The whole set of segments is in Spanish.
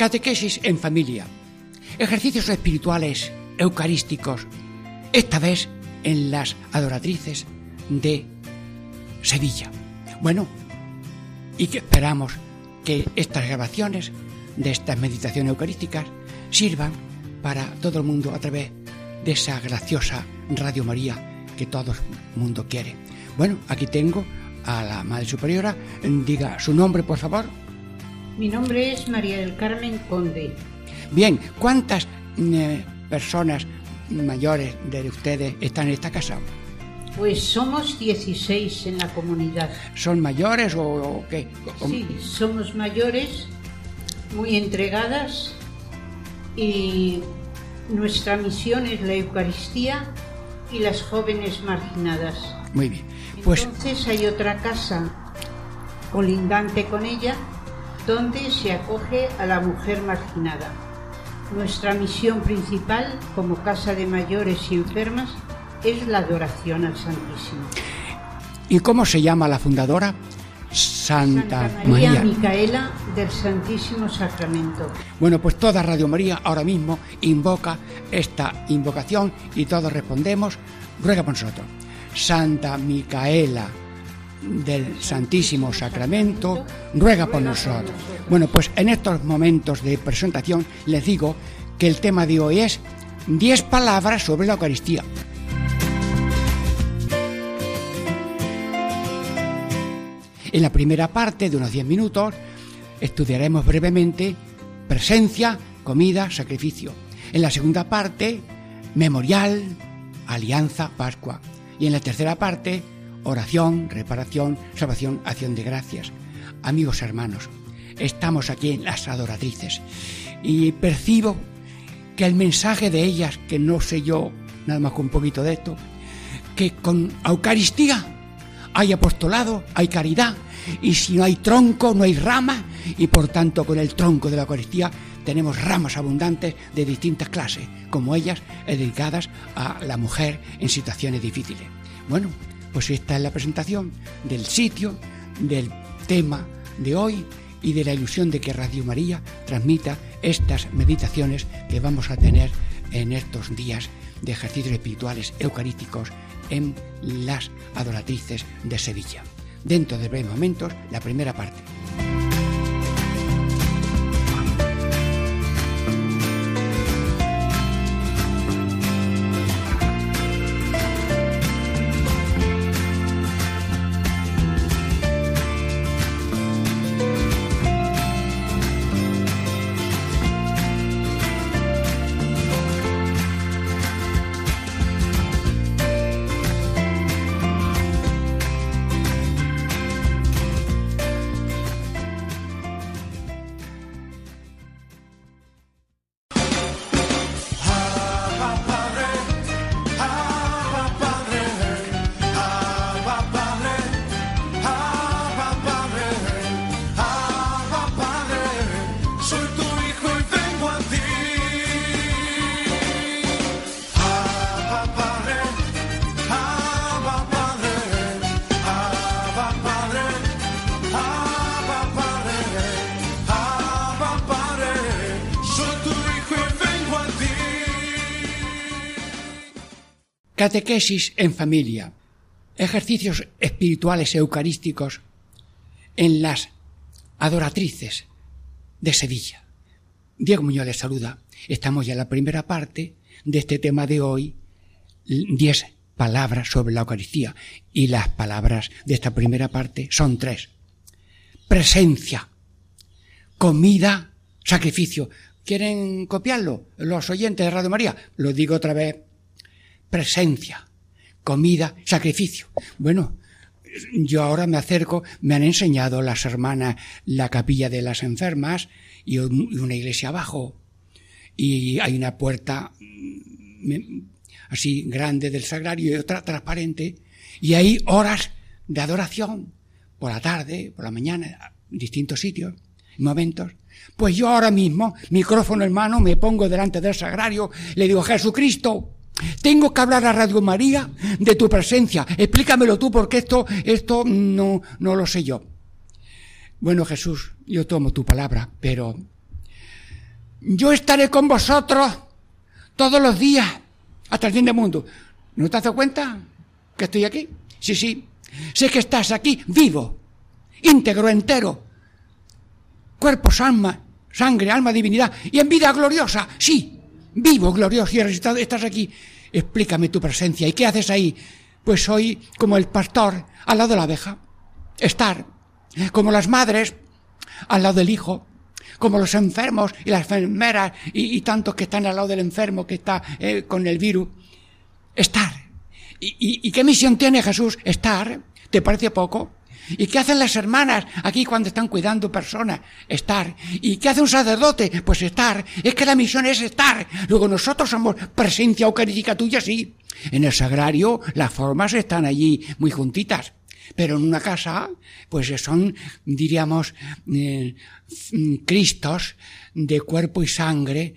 Catequesis en familia. Ejercicios espirituales eucarísticos, esta vez en las adoratrices de Sevilla. Bueno, y que esperamos que estas grabaciones de estas meditaciones eucarísticas sirvan para todo el mundo a través de esa graciosa Radio María que todo el mundo quiere. Bueno, aquí tengo a la Madre Superiora. Diga su nombre, por favor. Mi nombre es María del Carmen Conde. Bien, ¿cuántas eh, personas mayores de ustedes están en esta casa? Pues somos 16 en la comunidad. ¿Son mayores o, qué? Sí, somos mayores, muy entregadas y nuestra misión es la Eucaristía y las jóvenes marginadas. Muy bien. Pues... Entonces hay otra casa colindante con ella donde se acoge a la mujer marginada. Nuestra misión principal como casa de mayores y enfermas es la adoración al Santísimo. ¿Y cómo se llama la fundadora? Santa, María, Micaela del Santísimo Sacramento. Bueno, pues toda Radio María ahora mismo invoca esta invocación y todos respondemos, ruega por nosotros. Santa Micaela del Santísimo Sacramento, ruega por nosotros. Bueno, pues en estos momentos de presentación les digo que el tema de hoy es 10 palabras sobre la Eucaristía. En la primera parte de unos 10 minutos estudiaremos brevemente presencia, comida, sacrificio. En la segunda parte, memorial, alianza, Pascua. Y en la tercera parte, oración, reparación, salvación, acción de gracias. Amigos hermanos, estamos aquí en las adoratrices y percibo que el mensaje de ellas, que no sé yo nada más con un poquito de esto, que con Eucaristía hay apostolado, hay caridad, y si no hay tronco, no hay rama, y por tanto con el tronco de la Eucaristía tenemos ramas abundantes de distintas clases, como ellas dedicadas a la mujer en situaciones difíciles. Bueno, pues esta es la presentación del sitio, del tema de hoy y de la ilusión de que Radio María transmita estas meditaciones que vamos a tener en estos días de ejercicios espirituales eucarísticos en las adoratrices de Sevilla. Dentro de breves momentos, la primera parte. Catequesis en familia. Ejercicios espirituales eucarísticos en las adoratrices de Sevilla. Diego Muñoz les saluda. Estamos ya en la primera parte de este tema de hoy, diez palabras sobre la Eucaristía. Y las palabras de esta primera parte son tres. Presencia, comida, sacrificio. ¿Quieren copiarlo? Los oyentes de Radio María. Lo digo otra vez presencia, comida, sacrificio. Bueno, yo ahora me acerco, me han enseñado las hermanas la capilla de las enfermas y una iglesia abajo. y hay una puerta mm, así grande del sagrario y otra transparente y hay horas de adoración por la tarde, por la mañana, en distintos sitios, momentos. Pues yo ahora mismo, micrófono en mano, me pongo delante del sagrario, le digo, Jesucristo, tengo que hablar a Radio María de tu presencia. Explícamelo tú porque esto, esto no, no lo sé yo. Bueno, Jesús, yo tomo tu palabra, pero yo estaré con vosotros todos los días hasta el fin del mundo. ¿No te has dado cuenta que estoy aquí? Sí, sí. Sé que estás aquí vivo, íntegro, entero. Cuerpo, alma, sangre, alma, divinidad. Y en vida gloriosa. Sí, vivo, glorioso y resucitado. Estás aquí. Explícame tu presencia. ¿Y qué haces ahí? Pues soy como el pastor al lado de la abeja. Estar. Como las madres al lado del hijo como los enfermos y las enfermeras y, tantos que están al lado del enfermo que está eh, con el virus. Estar. ¿Y, qué misión tiene Jesús? Estar. ¿Te parece poco? ¿Y qué hacen las hermanas aquí cuando están cuidando personas? Estar. ¿Y qué hace un sacerdote? Pues estar. Es que la misión es estar. Luego nosotros somos presencia eucarística tuya, sí. En el sagrario las formas están allí muy juntitas. Pero en una casa, pues son, diríamos, eh, Cristos de cuerpo y sangre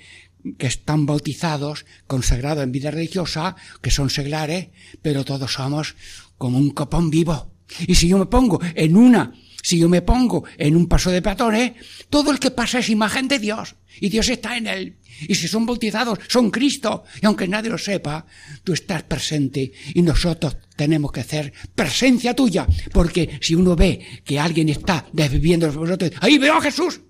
que están bautizados, consagrados en vida religiosa, que son seglares, pero todos somos como un copón vivo. Y si yo me pongo en una, si yo me pongo en un paso de peatones, todo el que pasa es imagen de Dios, y Dios está en él. Y si son bautizados, son Cristo. Y aunque nadie lo sepa, tú estás presente y nosotros tenemos que hacer presencia tuya. Porque si uno ve que alguien está desviviendo los vosotros, ahí veo a Jesús.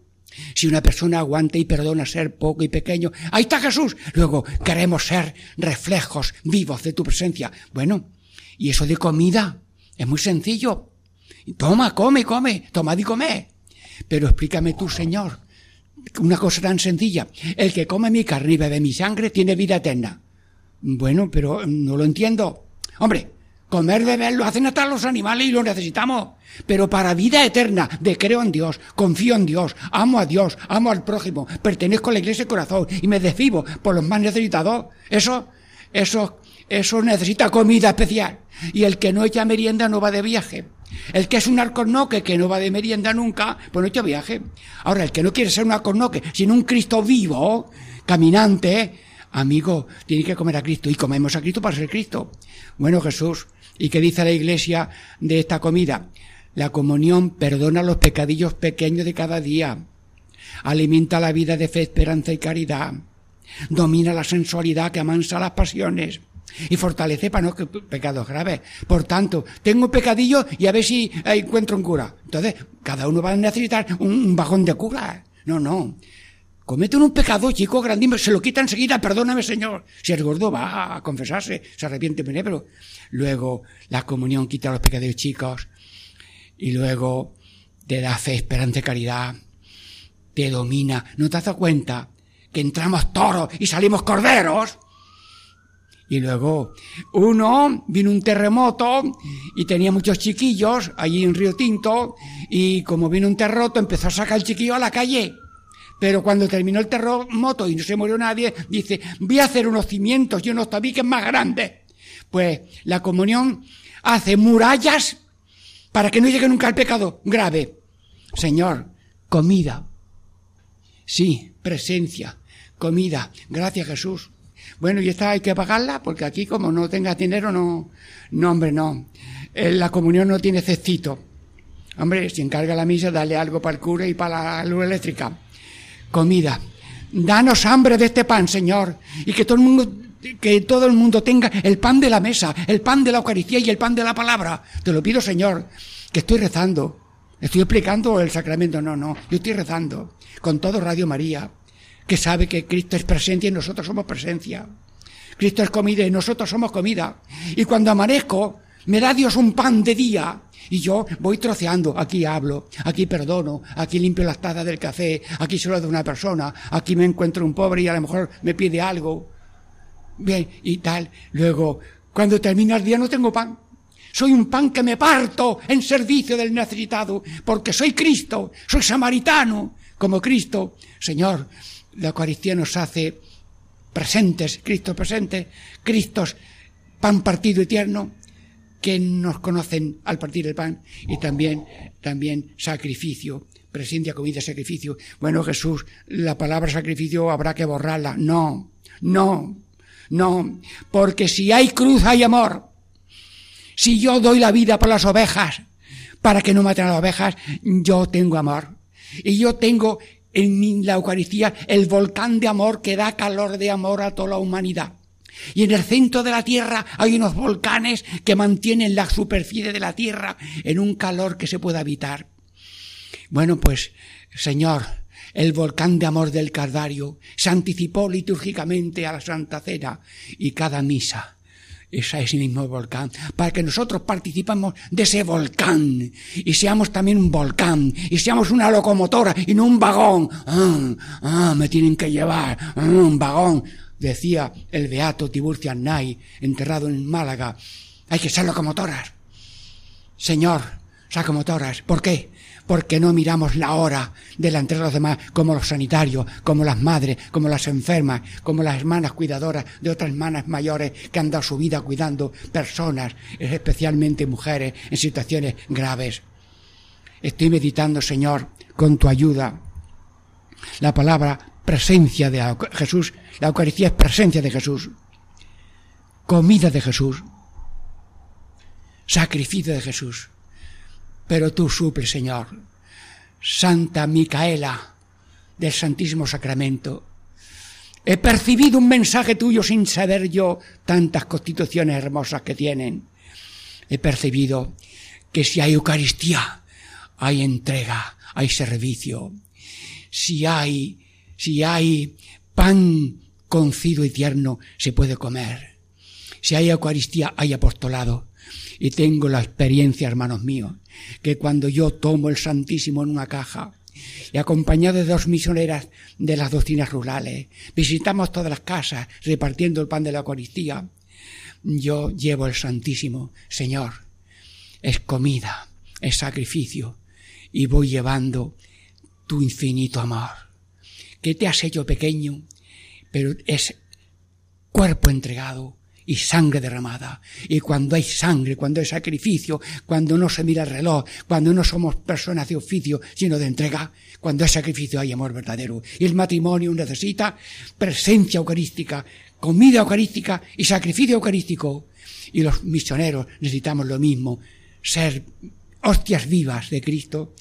Si una persona aguanta y perdona ser poco y pequeño, ahí está Jesús. Luego queremos ser reflejos vivos de tu presencia. Bueno, y eso de comida es muy sencillo. Toma, come, come, tomad y come. Pero explícame tú, Señor, una cosa tan sencilla. El que come mi carne y bebe mi sangre tiene vida eterna. Bueno, pero no lo entiendo. Hombre, comer, beber lo hacen hasta los animales y lo necesitamos. Pero para vida eterna, de creo en Dios, confío en Dios, amo a Dios, amo al prójimo, pertenezco a la iglesia de corazón y me desvivo por los más necesitados. Eso, eso, eso necesita comida especial. Y el que no echa merienda no va de viaje. El que es un alcornoque que no va de merienda nunca, pues no echa viaje. Ahora, el que no quiere ser un alcornoque, sino un Cristo vivo, caminante, amigo, tiene que comer a Cristo. Y comemos a Cristo para ser Cristo. Bueno, Jesús, ¿y qué dice la iglesia de esta comida? La comunión perdona los pecadillos pequeños de cada día. Alimenta la vida de fe, esperanza y caridad. Domina la sensualidad que amansa las pasiones y fortalece para no pecados graves. Por tanto, tengo un pecadillo y a ver si encuentro un cura. Entonces, cada uno va a necesitar un, bajón de cura. No, no. Cometen un pecado, chico, grandísimo, se lo quita enseguida, perdóname, Señor. Si el gordo va a confesarse, se arrepiente, pero luego la comunión quita los pecados chicos y luego te da fe, esperanza y caridad, te domina. ¿No te has dado cuenta que entramos toros y salimos corderos? Y luego, uno, vino un terremoto y tenía muchos chiquillos allí en Río Tinto y como vino un terremoto empezó a sacar el chiquillo a la calle. Pero cuando terminó el terremoto y no se murió nadie, dice, voy a hacer unos cimientos y unos tabiques más grandes. Pues la comunión hace murallas para que no llegue nunca al pecado grave. Señor, comida. Sí, presencia, comida. Gracias Jesús. Bueno, y esta hay que pagarla porque aquí como no tengas dinero, no, no, hombre, no. La comunión no tiene cestito. Hombre, si encarga la misa, dale algo para el cura y para la luz eléctrica. Comida. Danos hambre de este pan, Señor, y que todo el mundo que todo el mundo tenga el pan de la mesa, el pan de la Eucaristía y el pan de la palabra. Te lo pido, Señor, que estoy rezando. Estoy explicando el sacramento. No, no, yo estoy rezando con todo Radio María que sabe que Cristo es presencia y nosotros somos presencia. Cristo es comida y nosotros somos comida. Y cuando amanezco, me da Dios un pan de día y yo voy troceando. Aquí hablo, aquí perdono, aquí limpio las tazas del café, aquí solo de una persona, aquí me encuentro un pobre y a lo mejor me pide algo. Bien, y tal. Luego, cuando termina el día no tengo pan. Soy un pan que me parto en servicio del necesitado, porque soy Cristo, soy samaritano, como Cristo. Señor, la Eucaristía nos hace presentes, Cristo presente, Cristos, pan partido y tierno, que nos conocen al partir el pan, y también, también sacrificio, presencia, comida, sacrificio. Bueno, Jesús, la palabra sacrificio habrá que borrarla. No, no, no, porque si hay cruz hay amor. Si yo doy la vida por las ovejas, para que no maten a las ovejas, yo tengo amor. Y yo tengo en la Eucaristía el volcán de amor que da calor de amor a toda la humanidad. Y en el centro de la tierra hay unos volcanes que mantienen la superficie de la tierra en un calor que se puede habitar. Bueno, pues, Señor, el volcán de amor del Calvario se anticipó litúrgicamente a la Santa Cena y cada misa es ese mismo volcán, para que nosotros participemos de ese volcán y seamos también un volcán y seamos una locomotora y no un vagón. Ah, ah me tienen que llevar, ah, un vagón, decía el beato Tiburcio Arnay, enterrado en Málaga. Hay que ser locomotoras. Señor, locomotoras. ¿Por qué? Porque no miramos la hora delante de los demás como los sanitarios, como las madres, como las enfermas, como las hermanas cuidadoras de otras hermanas mayores que han dado su vida cuidando personas, especialmente mujeres en situaciones graves. Estoy meditando, Señor, con tu ayuda, la palabra presencia de Jesús, la Eucaristía es presencia de Jesús, comida de Jesús, sacrificio de Jesús pero tú suples, Señor. Santa Micaela del Santísimo Sacramento, he percibido un mensaje tuyo sin saber yo tantas constituciones hermosas que tienen. He percibido que si hay Eucaristía, hay entrega, hay servicio. Si hay, si hay pan concido y tierno, se puede comer. Si hay Eucaristía, hay apostolado. Y tengo la experiencia, hermanos míos, que cuando yo tomo el Santísimo en una caja, y acompañado de dos misioneras de las doctrinas rurales, visitamos todas las casas repartiendo el pan de la Eucaristía, yo llevo el Santísimo, Señor, es comida, es sacrificio, y voy llevando tu infinito amor, que te has hecho pequeño, pero es cuerpo entregado, y sangre derramada. Y cuando hay sangre, cuando hay sacrificio, cuando no se mira el reloj, cuando no somos personas de oficio, sino de entrega, cuando hay sacrificio hay amor verdadero. Y el matrimonio necesita presencia eucarística, comida eucarística y sacrificio eucarístico. Y los misioneros necesitamos lo mismo, ser hostias vivas de Cristo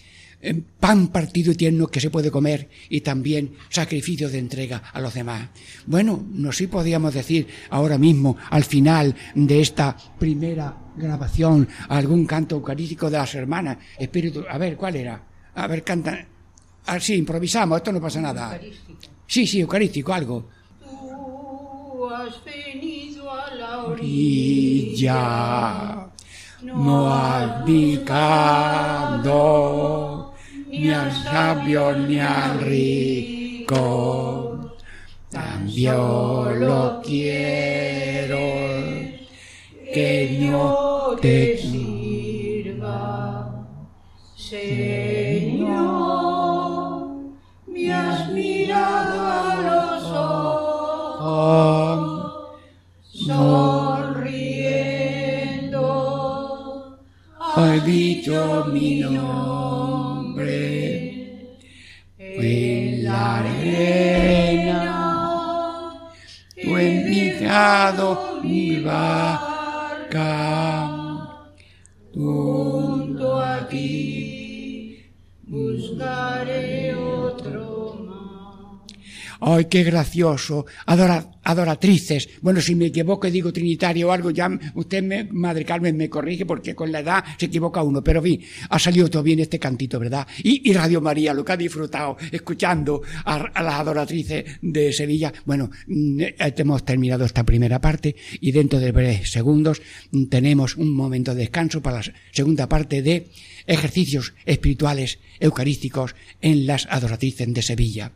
pan partido y tierno que se puede comer y también sacrificio de entrega a los demás. Bueno, no sí podíamos decir ahora mismo, al final de esta primera grabación, algún canto eucarístico de las hermanas. Espíritu, a ver, ¿cuál era? A ver, canta. Ah, sí, improvisamos, esto no pasa nada. Sí, sí, eucarístico, algo. Tú has venido a la orilla, no has picado ni al sabio ni al rico. También lo quiero que no te sirva. Señor, me has mirado a los ojos, sonriendo, has dicho mi nombre qué gracioso! adoratrices. Bueno, si me equivoco y digo trinitario o algo, ya usted, me, Madre Carmen, me corrige porque con la edad se equivoca uno. Pero bien, ha salido todo bien este cantito, ¿verdad? Y, Radio María, lo que ha disfrutado escuchando a, a las adoratrices de Sevilla. Bueno, mm, eh, hemos terminado esta primera parte y dentro de breves segundos mm, tenemos un momento de descanso para la segunda parte de ejercicios espirituales eucarísticos en las adoratrices de Sevilla.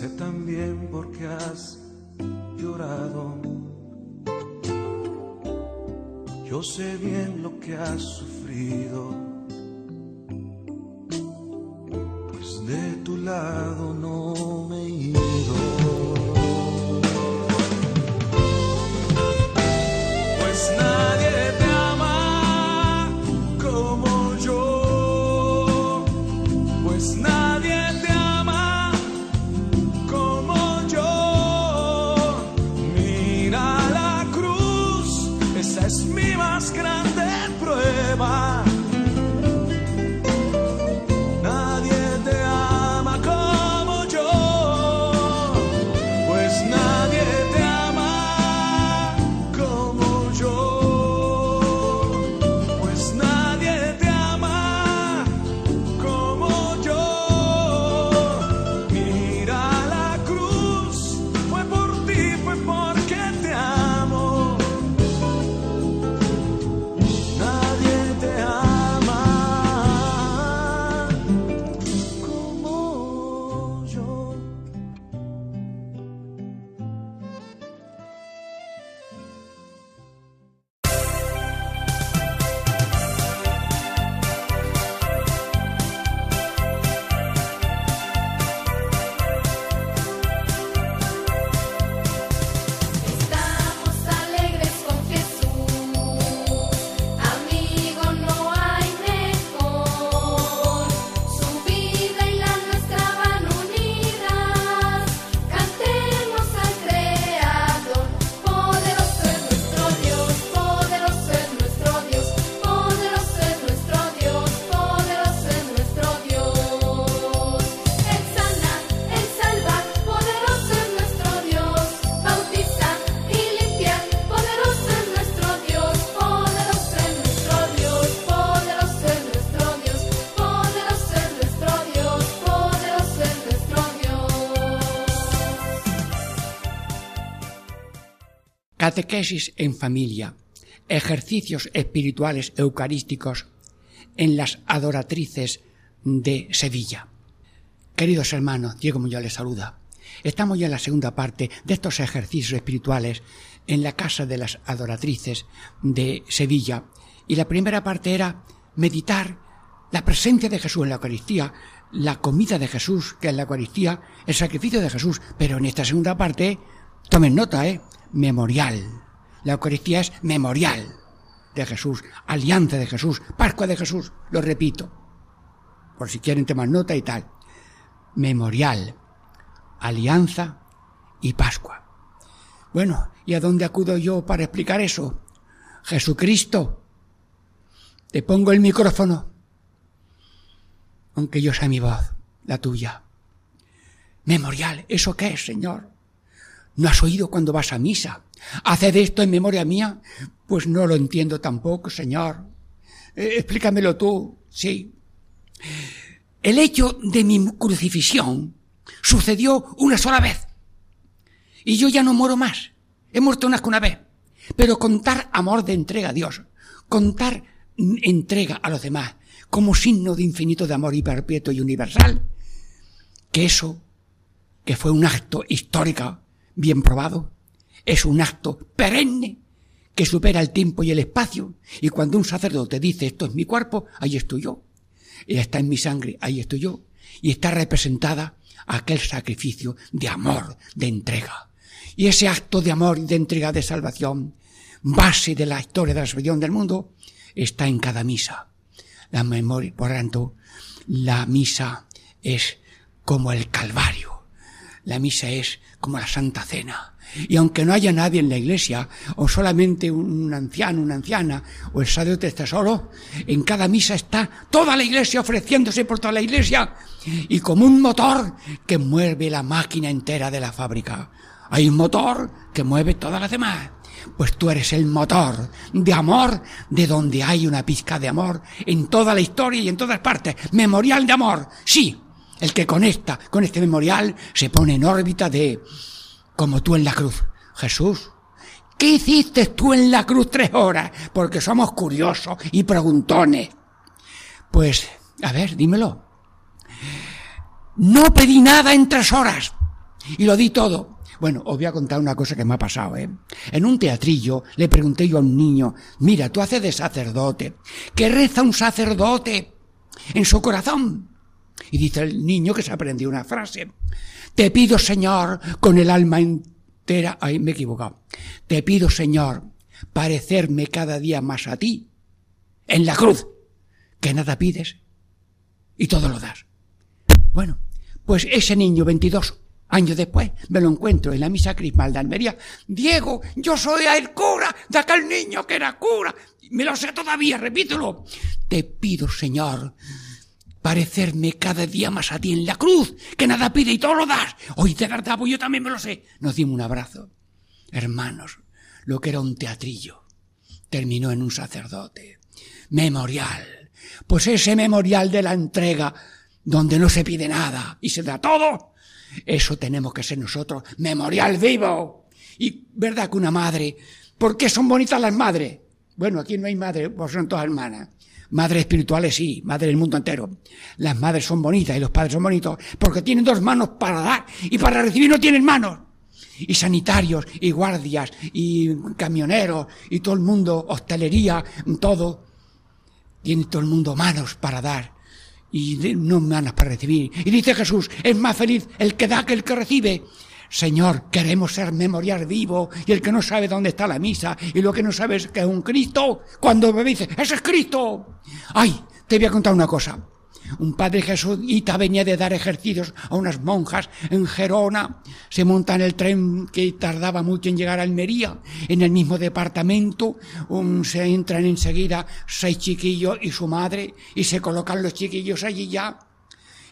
Sé también porque has llorado. Yo sé bien lo que has sufrido, Catequesis en familia. Ejercicios espirituales eucarísticos en las adoratrices de Sevilla. Queridos hermanos, Diego Muñoz les saluda. Estamos ya en la segunda parte de estos ejercicios espirituales en la casa de las adoratrices de Sevilla. Y la primera parte era meditar la presencia de Jesús en la Eucaristía, la comida de Jesús, que es la Eucaristía, el sacrificio de Jesús. Pero en esta segunda parte, tomen nota, ¿eh? Memorial. La Eucaristía es memorial de Jesús, alianza de Jesús, Pascua de Jesús, lo repito, por si quieren tomar nota y tal. Memorial, alianza y Pascua. Bueno, ¿y a dónde acudo yo para explicar eso? Jesucristo, te pongo el micrófono, aunque yo sea mi voz, la tuya. Memorial, ¿eso qué es, Señor? ¿No has oído cuando vas a misa? ¿Haced esto en memoria mía? Pues no lo entiendo tampoco, Señor. Eh, explícamelo tú, sí. El hecho de mi crucifixión sucedió una sola vez. Y yo ya no muero más. He muerto una una vez. Pero contar amor de entrega a Dios, contar entrega a los demás, como signo de infinito de amor y perpetuo y universal, que eso, que fue un acto histórico bien probado, es un acto perenne que supera el tiempo y el espacio. Y cuando un sacerdote dice esto es mi cuerpo, ahí estoy yo. Y está en mi sangre, ahí estoy yo. Y está representada aquel sacrificio de amor, de entrega. Y ese acto de amor y de entrega de salvación, base de la historia de la salvación del mundo, está en cada misa. La memoria, por tanto, la misa es como el Calvario. La misa es como la Santa Cena. Y aunque no haya nadie en la iglesia, o solamente un anciano, una anciana, o el sacerdote está solo, en cada misa está toda la iglesia ofreciéndose por toda la iglesia, y como un motor que mueve la máquina entera de la fábrica. Hay un motor que mueve todas las demás. Pues tú eres el motor de amor, de donde hay una pizca de amor en toda la historia y en todas partes. Memorial de amor. Sí, el que conecta con este memorial se pone en órbita de como tú en la cruz. Jesús, ¿qué hiciste tú en la cruz tres horas? Porque somos curiosos y preguntones. Pues, a ver, dímelo. No pedí nada en tres horas y lo di todo. Bueno, os voy a contar una cosa que me ha pasado, ¿eh? En un teatrillo le pregunté yo a un niño, mira, tú haces de sacerdote. ¿Qué reza un sacerdote en su corazón? Y dice el niño que se aprendió una frase. Te pido, Señor, con el alma entera, ay, me he equivocado. Te pido, Señor, parecerme cada día más a ti en la cruz, que nada pides y todo lo das. Bueno, pues ese niño, 22 años después, me lo encuentro en la misa crismal de Almería. Diego, yo soy el cura de aquel niño que era cura. Me lo sé todavía, repítelo. Te pido, Señor, parecerme cada día más a ti en la cruz, que nada pide y todo lo das. Hoy verdad, pues yo también me lo sé. Nos dimos un abrazo. Hermanos, lo que era un teatrillo terminó en un sacerdote. Memorial. Pues ese memorial de la entrega, donde no se pide nada y se da todo, eso tenemos que ser nosotros. Memorial vivo. Y verdad que una madre, ¿por qué son bonitas las madres? Bueno, aquí no hay madre, pues son todas hermanas. Madres espirituales sí, madres del mundo entero. Las madres son bonitas y los padres son bonitos porque tienen dos manos para dar y para recibir no tienen manos. Y sanitarios, y guardias, y camioneros, y todo el mundo, hostelería, todo. Tiene todo el mundo manos para dar y no manos para recibir. Y dice Jesús, es más feliz el que da que el que recibe. Señor, queremos ser memorial vivo y el que no sabe dónde está la misa y lo que no sabe es que es un Cristo, cuando me dice, ese es Cristo. Ay, te voy a contar una cosa. Un padre jesuita venía de dar ejercicios a unas monjas en Gerona. Se monta en el tren que tardaba mucho en llegar a Almería. En el mismo departamento se entran enseguida seis chiquillos y su madre y se colocan los chiquillos allí ya.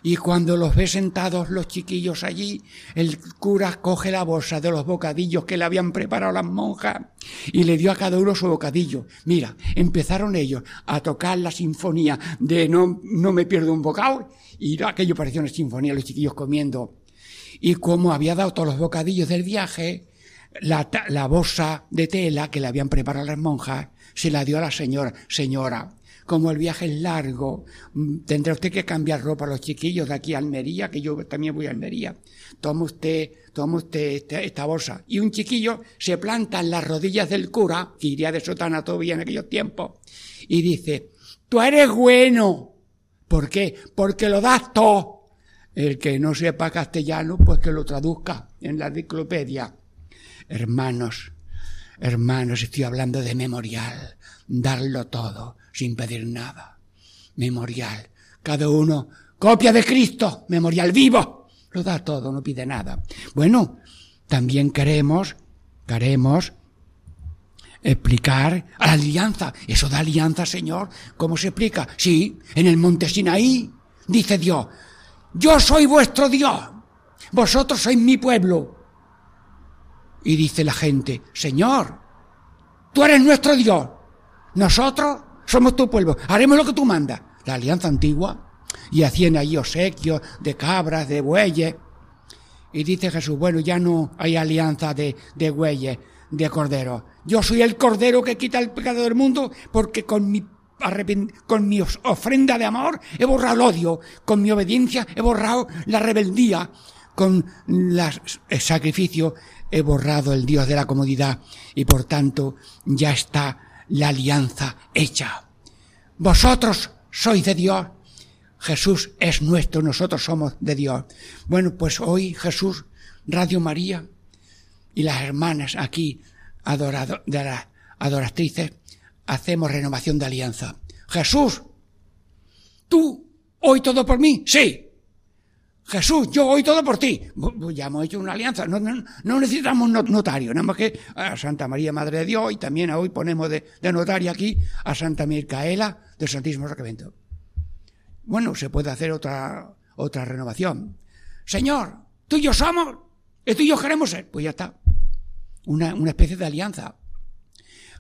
Y cuando los ve sentados los chiquillos allí, el cura coge la bolsa de los bocadillos que le habían preparado las monjas y le dio a cada uno su bocadillo. Mira, empezaron ellos a tocar la sinfonía de No, no me pierdo un bocado y aquello parecía una sinfonía, los chiquillos comiendo. Y como había dado todos los bocadillos del viaje, la, la bolsa de tela que le habían preparado las monjas se la dio a la señora. Señora, como el viaje es largo, mm, tendrá usted que cambiar ropa a los chiquillos de aquí a Almería, que yo también voy a Almería. Toma usted, toma usted esta, esta bolsa. Y un chiquillo se planta en las rodillas del cura, que iría de sotana todavía en aquellos tiempos, y dice, tú eres bueno. ¿Por qué? Porque lo das todo. El que no sepa castellano, pues que lo traduzca en la enciclopedia. Hermanos, hermanos, estoy hablando de memorial, darlo todo, sin pedir nada. Memorial, cada uno, copia de Cristo, memorial vivo, lo da todo, no pide nada. Bueno, también queremos, queremos explicar a la alianza. Eso da alianza, Señor. ¿Cómo se explica? Sí, en el monte Sinaí dice Dios, yo soy vuestro Dios, vosotros sois mi pueblo. Y dice la gente, Señor, tú eres nuestro Dios, nosotros somos tu pueblo, haremos lo que tú mandas. La alianza antigua, y hacían allí obsequios de cabras, de bueyes. Y dice Jesús, bueno, ya no hay alianza de, de bueyes, de corderos. Yo soy el cordero que quita el pecado del mundo porque con mi, con mi ofrenda de amor he borrado el odio, con mi obediencia he borrado la rebeldía, con las- el sacrificio he borrado el Dios de la comodidad y por tanto ya está la alianza hecha. Vosotros sois de Dios, Jesús es nuestro, nosotros somos de Dios. Bueno, pues hoy Jesús, Radio María y las hermanas aquí, adorado, de las adoratrices, hacemos renovación de alianza. Jesús, tú, hoy todo por mí, sí. Jesús, yo hoy todo por ti. Bu- Ya hemos hecho una alianza. No, no- no necesitamos no- notario, nada más que a Santa María Madre de Dios y también hoy ponemos de, notaria aquí a Santa Micaela del Santísimo Sacramento. Bueno, se puede hacer otra, otra renovación. Señor, tú y yo somos, y tú y yo queremos ser. Pues ya está. Una, una especie de alianza.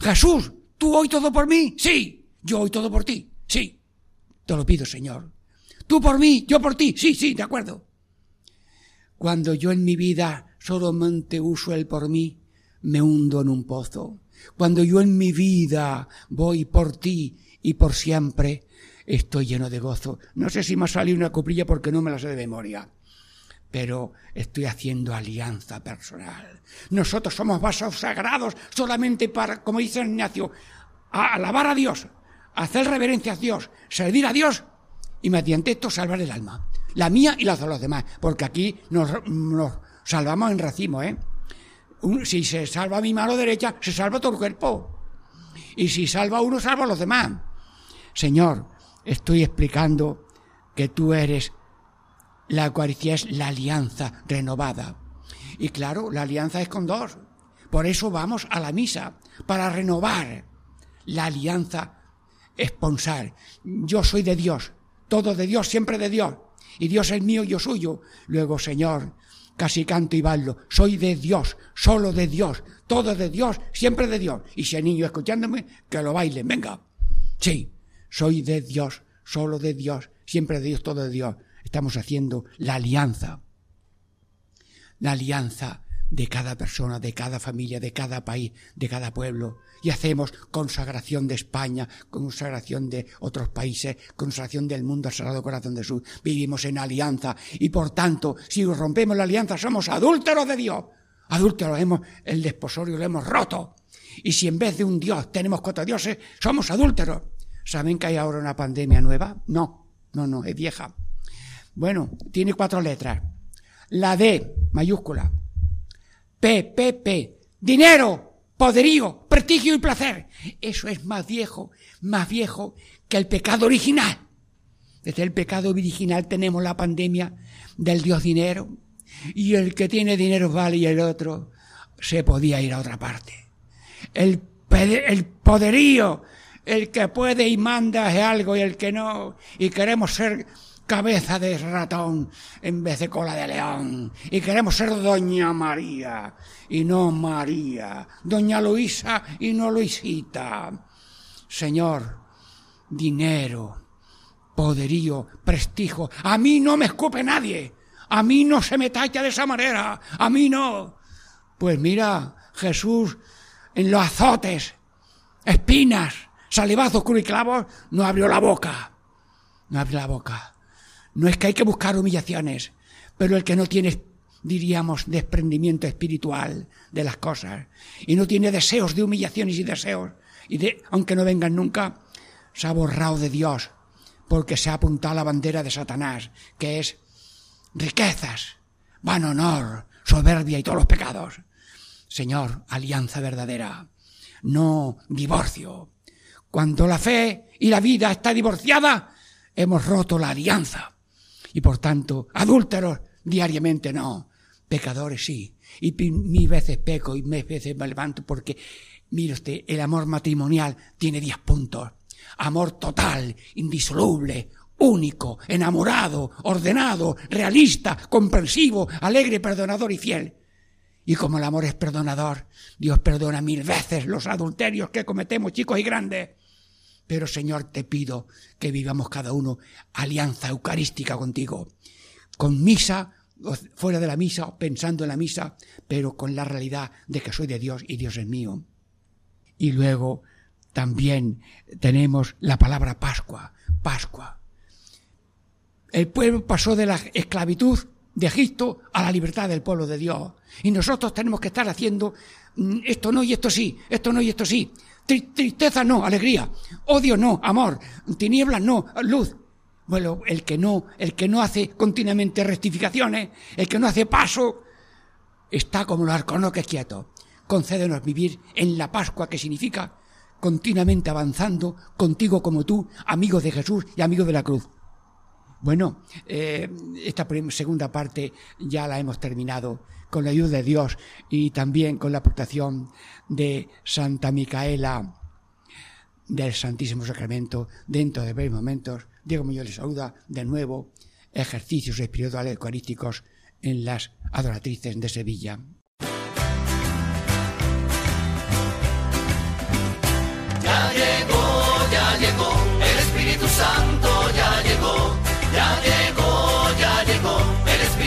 Jesús, ¿tú hoy todo por mí? Sí. Yo hoy todo por ti. Sí. Te lo pido, Señor. Tú por mí, yo por ti. Sí, sí, de acuerdo. Cuando yo en mi vida solamente uso el por mí, me hundo en un pozo. Cuando yo en mi vida voy por ti y por siempre, estoy lleno de gozo. No sé si me ha salido una coprilla porque no me la sé de memoria pero estoy haciendo alianza personal. Nosotros somos vasos sagrados solamente para, como dice Ignacio, alabar a Dios, hacer reverencia a Dios, servir a Dios y mediante esto salvar el alma, la mía y la de los demás, porque aquí nos, nos salvamos en racimo, ¿eh? Si se salva mi mano derecha, se salva todo el cuerpo. Y si salva uno, salva a los demás. Señor, estoy explicando que tú eres la Eucaristía es la alianza renovada. Y claro, la alianza es con dos. Por eso vamos a la misa, para renovar la alianza esponsal. Yo soy de Dios, todo de Dios, siempre de Dios. Y Dios es mío yo suyo. Luego, Señor, casi canto y bailo, soy de Dios, solo de Dios, todo de Dios, siempre de Dios. Y si hay niños escuchándome, que lo bailen, venga. Sí, soy de Dios, solo de Dios, siempre de Dios, todo de Dios. Estamos haciendo la alianza, la alianza de cada persona, de cada familia, de cada país, de cada pueblo. Y hacemos consagración de España, consagración de otros países, consagración del mundo al Sagrado Corazón de Jesús. Vivimos en alianza y por tanto, si rompemos la alianza, somos adúlteros de Dios. Adúlteros, hemos, el desposorio lo hemos roto. Y si en vez de un Dios tenemos cuatro dioses, somos adúlteros. ¿Saben que hay ahora una pandemia nueva? No, no, no, es vieja. Bueno, tiene cuatro letras. La D mayúscula. P, P, P. Dinero, poderío, prestigio y placer. Eso es más viejo, más viejo que el pecado original. Desde el pecado original tenemos la pandemia del Dios dinero. Y el que tiene dinero vale y el otro se podía ir a otra parte. El, el poderío, el que puede y manda es algo y el que no. Y queremos ser cabeza de ratón en vez de cola de león. Y queremos ser Doña María y no María. Doña Luisa y no Luisita. Señor, dinero, poderío, prestigio. A mí no me escupe nadie. A mí no se me tacha de esa manera. A mí no. Pues mira, Jesús en los azotes, espinas, salivazos, cruz y clavos, no abrió la boca. No abrió la boca. No es que hay que buscar humillaciones, pero el que no tiene, diríamos, desprendimiento espiritual de las cosas y no tiene deseos de humillaciones y deseos, y de, aunque no vengan nunca, se ha borrado de Dios porque se ha apuntado la bandera de Satanás, que es riquezas, van honor, soberbia y todos los pecados. Señor, alianza verdadera, no divorcio. Cuando la fe y la vida está divorciada, hemos roto la alianza. Y por tanto, adúlteros diariamente no, pecadores sí. Y mil veces peco y mil veces me levanto porque, mire usted, el amor matrimonial tiene diez puntos. Amor total, indisoluble, único, enamorado, ordenado, realista, comprensivo, alegre, perdonador y fiel. Y como el amor es perdonador, Dios perdona mil veces los adulterios que cometemos, chicos y grandes. Pero Señor, te pido que vivamos cada uno alianza eucarística contigo, con misa, fuera de la misa, pensando en la misa, pero con la realidad de que soy de Dios y Dios es mío. Y luego también tenemos la palabra Pascua, Pascua. El pueblo pasó de la esclavitud de Egipto a la libertad del pueblo de Dios. Y nosotros tenemos que estar haciendo mm, esto no y esto sí, esto no y esto sí. Tri- Tristeza no, alegría. Odio no, amor. Tinieblas no, luz. Bueno, el que no, el que no hace continuamente rectificaciones, el que no hace paso, está como los arconoques quietos. Concédenos vivir en la Pascua, que significa continuamente avanzando contigo como tú, amigo de Jesús y amigo de la cruz. Bueno, eh, esta segunda parte ya la hemos terminado con la ayuda de Dios y también con la aportación de Santa Micaela del Santísimo Sacramento dentro de breves momentos. Diego Muñoz les saluda de nuevo ejercicios espirituales eucarísticos en las adoratrices de Sevilla. Ya llegó, ya llegó, el Espíritu Santo ya llegó, ya llegó, ya llegó,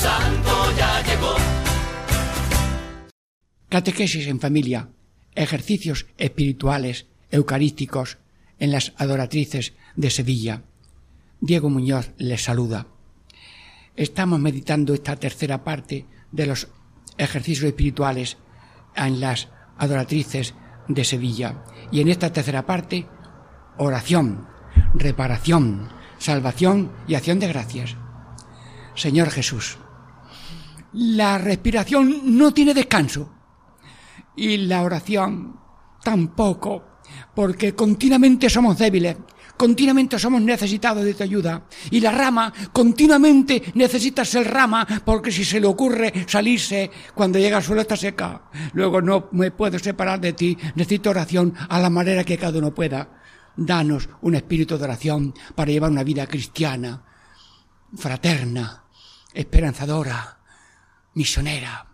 Santo ya llegó. Catequesis en familia, ejercicios espirituales eucarísticos en las adoratrices de Sevilla. Diego Muñoz les saluda. Estamos meditando esta tercera parte de los ejercicios espirituales en las adoratrices de Sevilla. Y en esta tercera parte, oración, reparación, salvación y acción de gracias. Señor Jesús, la respiración no tiene descanso y la oración tampoco, porque continuamente somos débiles, continuamente somos necesitados de tu ayuda. Y la rama continuamente necesita ser rama, porque si se le ocurre salirse cuando llega al suelo está seca. Luego no me puedo separar de ti, necesito oración a la manera que cada uno pueda. Danos un espíritu de oración para llevar una vida cristiana, fraterna, esperanzadora, misionera.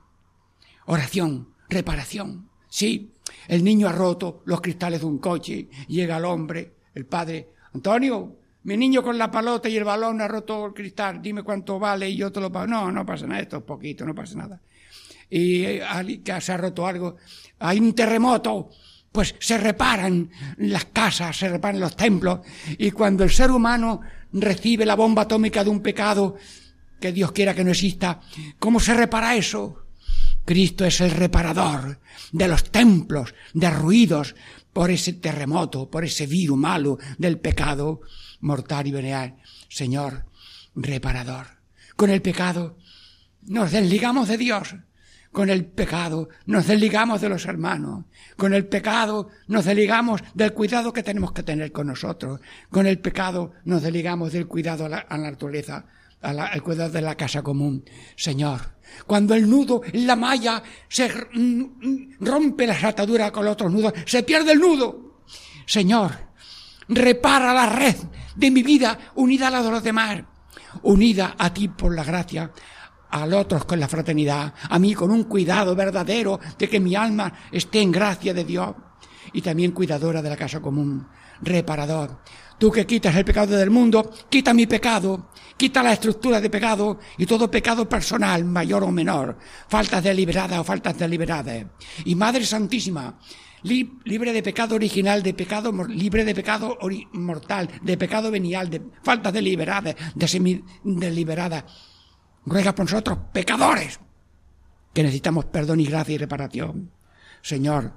Oración, reparación. Sí, el niño ha roto los cristales de un coche. Llega el hombre, el padre. Antonio, mi niño con la palota y el balón ha roto el cristal. Dime cuánto vale y yo te lo pago. No, no pasa nada, esto es poquito, no pasa nada. Y eh, se ha roto algo. Hay un terremoto. Pues se reparan las casas, se reparan los templos. Y cuando el ser humano recibe la bomba atómica de un pecado, que Dios quiera que no exista, ¿cómo se repara eso? Cristo es el reparador de los templos derruidos por ese terremoto, por ese virus malo del pecado mortal y venial. Señor, reparador. Con el pecado nos desligamos de Dios. Con el pecado nos desligamos de los hermanos. Con el pecado nos desligamos del cuidado que tenemos que tener con nosotros. Con el pecado nos desligamos del cuidado a la naturaleza, a al cuidado de la casa común. Señor, cuando el nudo, la malla, se r- mm, rompe las ataduras con los otros nudos, se pierde el nudo. Señor, repara la red de mi vida unida a la de los demás, unida a ti por la gracia, al otros con la fraternidad, a mí con un cuidado verdadero de que mi alma esté en gracia de Dios y también cuidadora de la casa común, reparador. Tú que quitas el pecado del mundo, quita mi pecado, quita la estructura de pecado y todo pecado personal, mayor o menor, faltas deliberadas o faltas deliberadas. Y Madre Santísima, li- libre de pecado original, de pecado libre de pecado mortal, de pecado venial, de faltas deliberadas, de semi deliberadas. Ruega por nosotros, pecadores, que necesitamos perdón y gracia y reparación. Señor,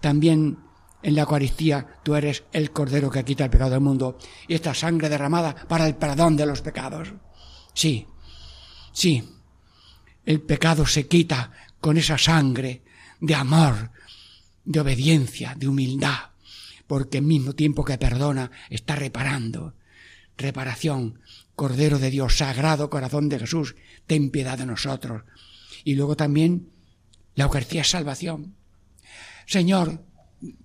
también en la Eucaristía tú eres el Cordero que quita el pecado del mundo y esta sangre derramada para el perdón de los pecados. Sí, sí, el pecado se quita con esa sangre de amor, de obediencia, de humildad, porque al mismo tiempo que perdona, está reparando. Reparación, Cordero de Dios, Sagrado Corazón de Jesús, ten piedad de nosotros. Y luego también la Eucaristía es salvación. Señor,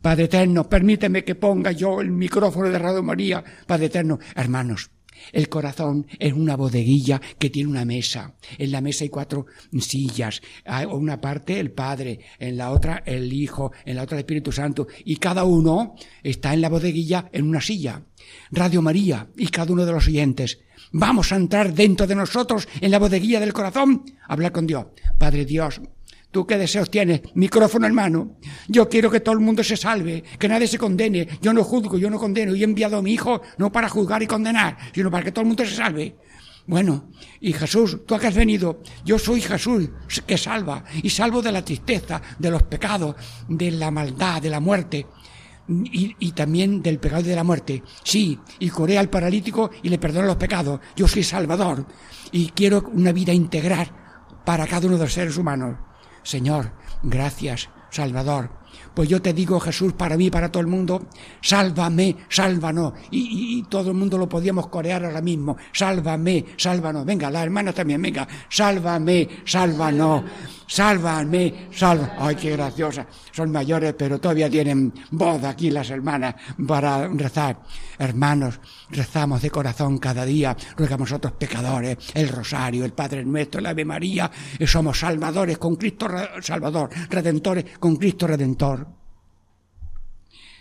Padre Eterno, permíteme que ponga yo el micrófono de Radio María, Padre Eterno. Hermanos, El corazón es una bodeguilla que tiene una mesa. En la mesa hay cuatro sillas. Hay una parte el Padre, en la otra el Hijo, en la otra el Espíritu Santo. Y cada uno está en la bodeguilla en una silla. Radio María y cada uno de los oyentes. Vamos a entrar dentro de nosotros en la bodeguilla del corazón. Hablar con Dios. Padre Dios, ¿Tú qué deseos tienes? Micrófono en mano. Yo quiero que todo el mundo se salve, que nadie se condene. Yo no juzgo, yo no condeno. Y he enviado a mi hijo no para juzgar y condenar, sino para que todo el mundo se salve. Bueno, y Jesús, tú a qué has venido, yo soy Jesús que salva, y salvo de la tristeza, de los pecados, de la maldad, de la muerte, y, y también del pecado y de la muerte. Sí, y curé al paralítico y le perdono los pecados. Yo soy Salvador, y quiero una vida integral para cada uno de los seres humanos. Señor, gracias, Salvador. Pues yo te digo, Jesús, para mí, para todo el mundo, sálvame, sálvanos. Y, todo el mundo lo podíamos corear ahora mismo. Sálvame, sálvanos. Venga, la hermana también, venga. Sálvame, sálvanos. Sálvame, salva. Ay, qué graciosa. Son mayores, pero todavía tienen voz aquí las hermanas para rezar. Hermanos, rezamos de corazón cada día. Ruegamos otros pecadores, el rosario, el Padre Nuestro, la Ave María. Y somos salvadores con Cristo Salvador, redentores con Cristo Redentor.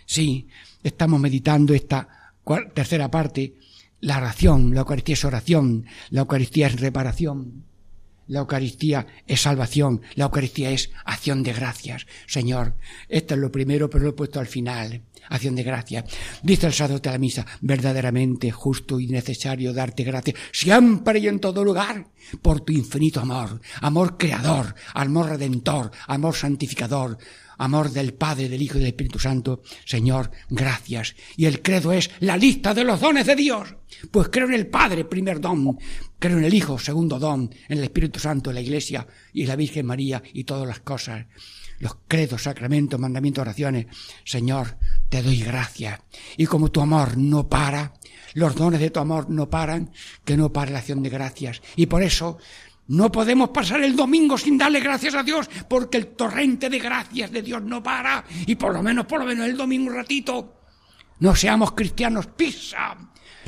Sí, estamos meditando esta tercera parte. La oración, la Eucaristía es oración, la Eucaristía es reparación. La Eucaristía es salvación, la Eucaristía es acción de gracias. Señor, esto es lo primero, pero lo he puesto al final. Acción de gracias. Dice el sacerdote de la misa, verdaderamente justo y necesario darte gracias siempre y en todo lugar por tu infinito amor, amor creador, amor redentor, amor santificador, amor del Padre, del Hijo y del Espíritu Santo. Señor, gracias. Y el credo es la lista de los dones de Dios. Pues creo en el Padre, primer don. Creo en el Hijo, segundo don. En el Espíritu Santo, en la Iglesia y la Virgen María y todas las cosas. Los credos, sacramentos, mandamientos, oraciones. Señor, te doy gracias. Y como tu amor no para, los dones de tu amor no paran, que no pare la acción de gracias. Y por eso no podemos pasar el domingo sin darle gracias a Dios, porque el torrente de gracias de Dios no para. Y por lo menos, por lo menos el domingo un ratito. No seamos cristianos pizza.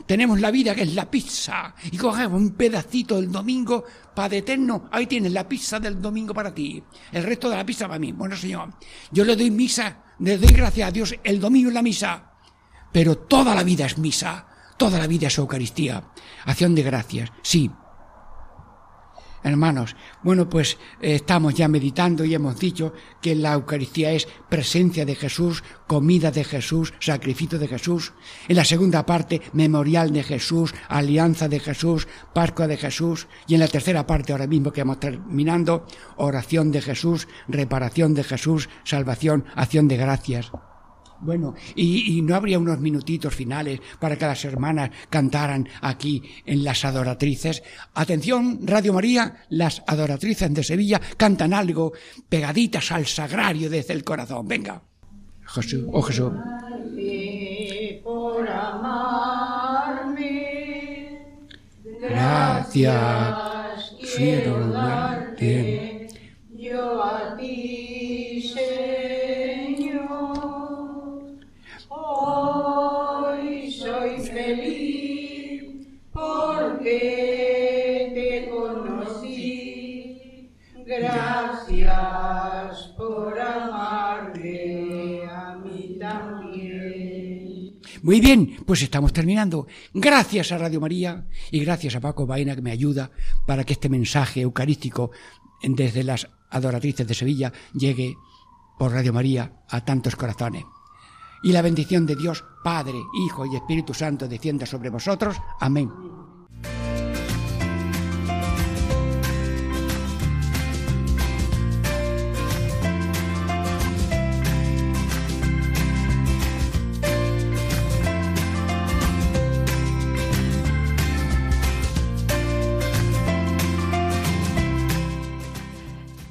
Tenemos la vida que es la pizza. Y cogemos un pedacito del domingo para eterno. Ahí tienes la pizza del domingo para ti. El resto de la pizza para mí. Bueno, Señor, yo le doy misa, le doy gracias a Dios el domingo en la misa. Pero toda la vida es misa. Toda la vida es Eucaristía. Acción de gracias. Sí, Hermanos, bueno, pues eh, estamos ya meditando y hemos dicho que la Eucaristía es presencia de Jesús, comida de Jesús, sacrificio de Jesús. En la segunda parte, memorial de Jesús, alianza de Jesús, Pascua de Jesús. Y en la tercera parte, ahora mismo que vamos terminando, oración de Jesús, reparación de Jesús, salvación, acción de gracias. Bueno, y, y no habría unos minutitos finales para que las hermanas cantaran aquí en las adoratrices. Atención, Radio María, las adoratrices de Sevilla cantan algo pegaditas al sagrario desde el corazón. Venga. Jesús, oh Jesús. por amarme. Gracias, quiero darte. Yo a ti, Muy bien, pues estamos terminando. Gracias a Radio María y gracias a Paco Baena que me ayuda para que este mensaje eucarístico desde las adoratrices de Sevilla llegue por Radio María a tantos corazones. Y la bendición de Dios, Padre, Hijo y Espíritu Santo descienda sobre vosotros. Amén.